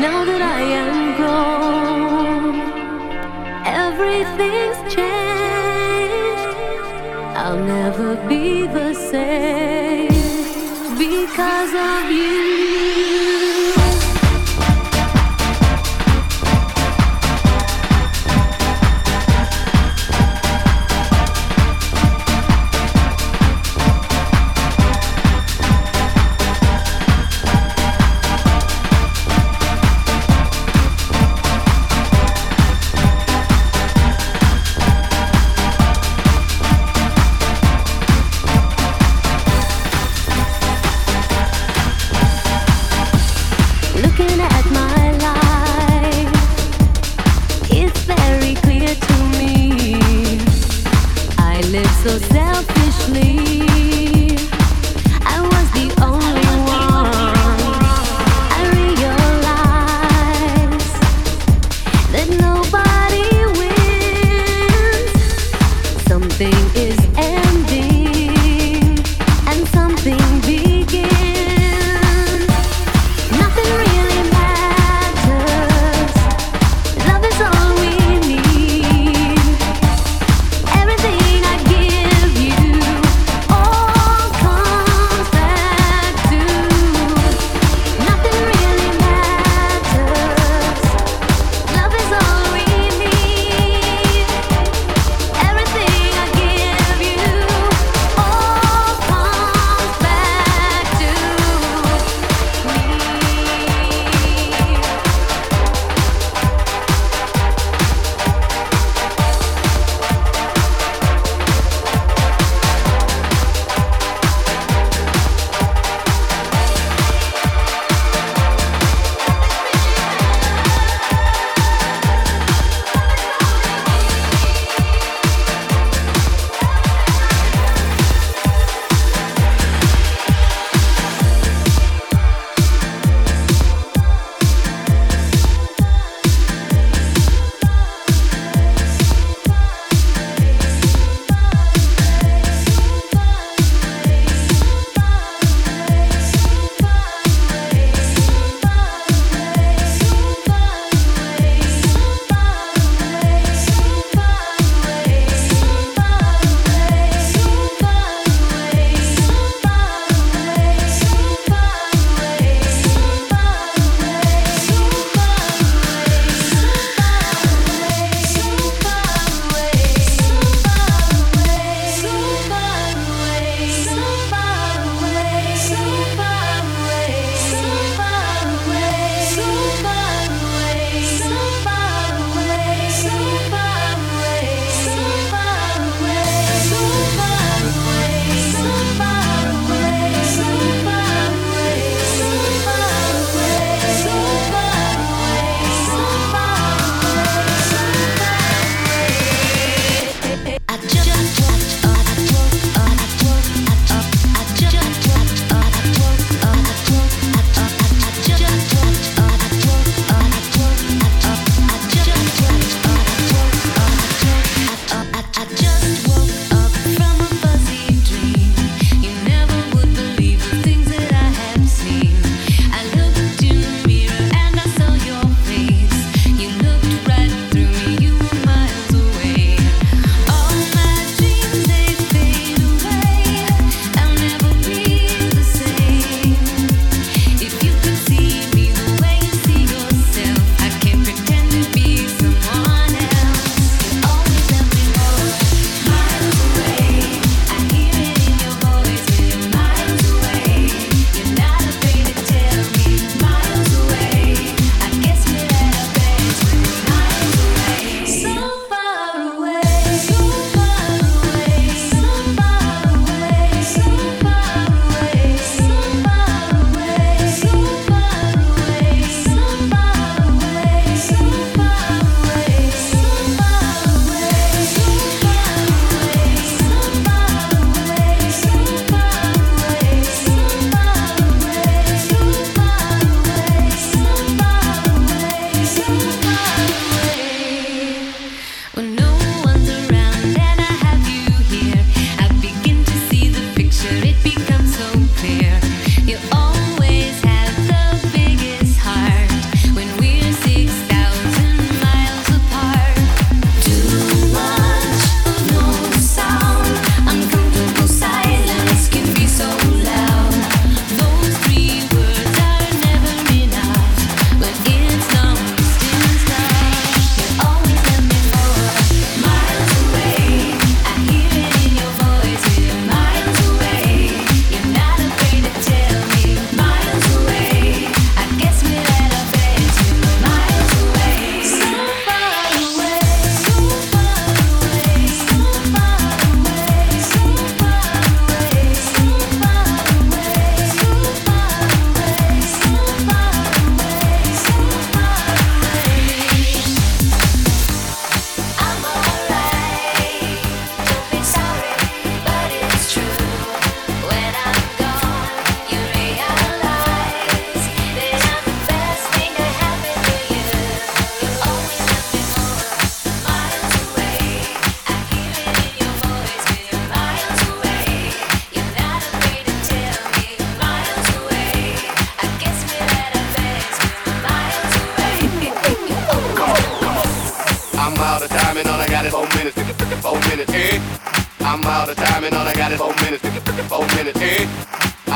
Now that I am grown, everything's changed. I'll never be the same because of you.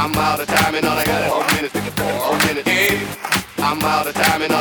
I'm out of time and all I got is four minutes, four minutes? I'm out of time and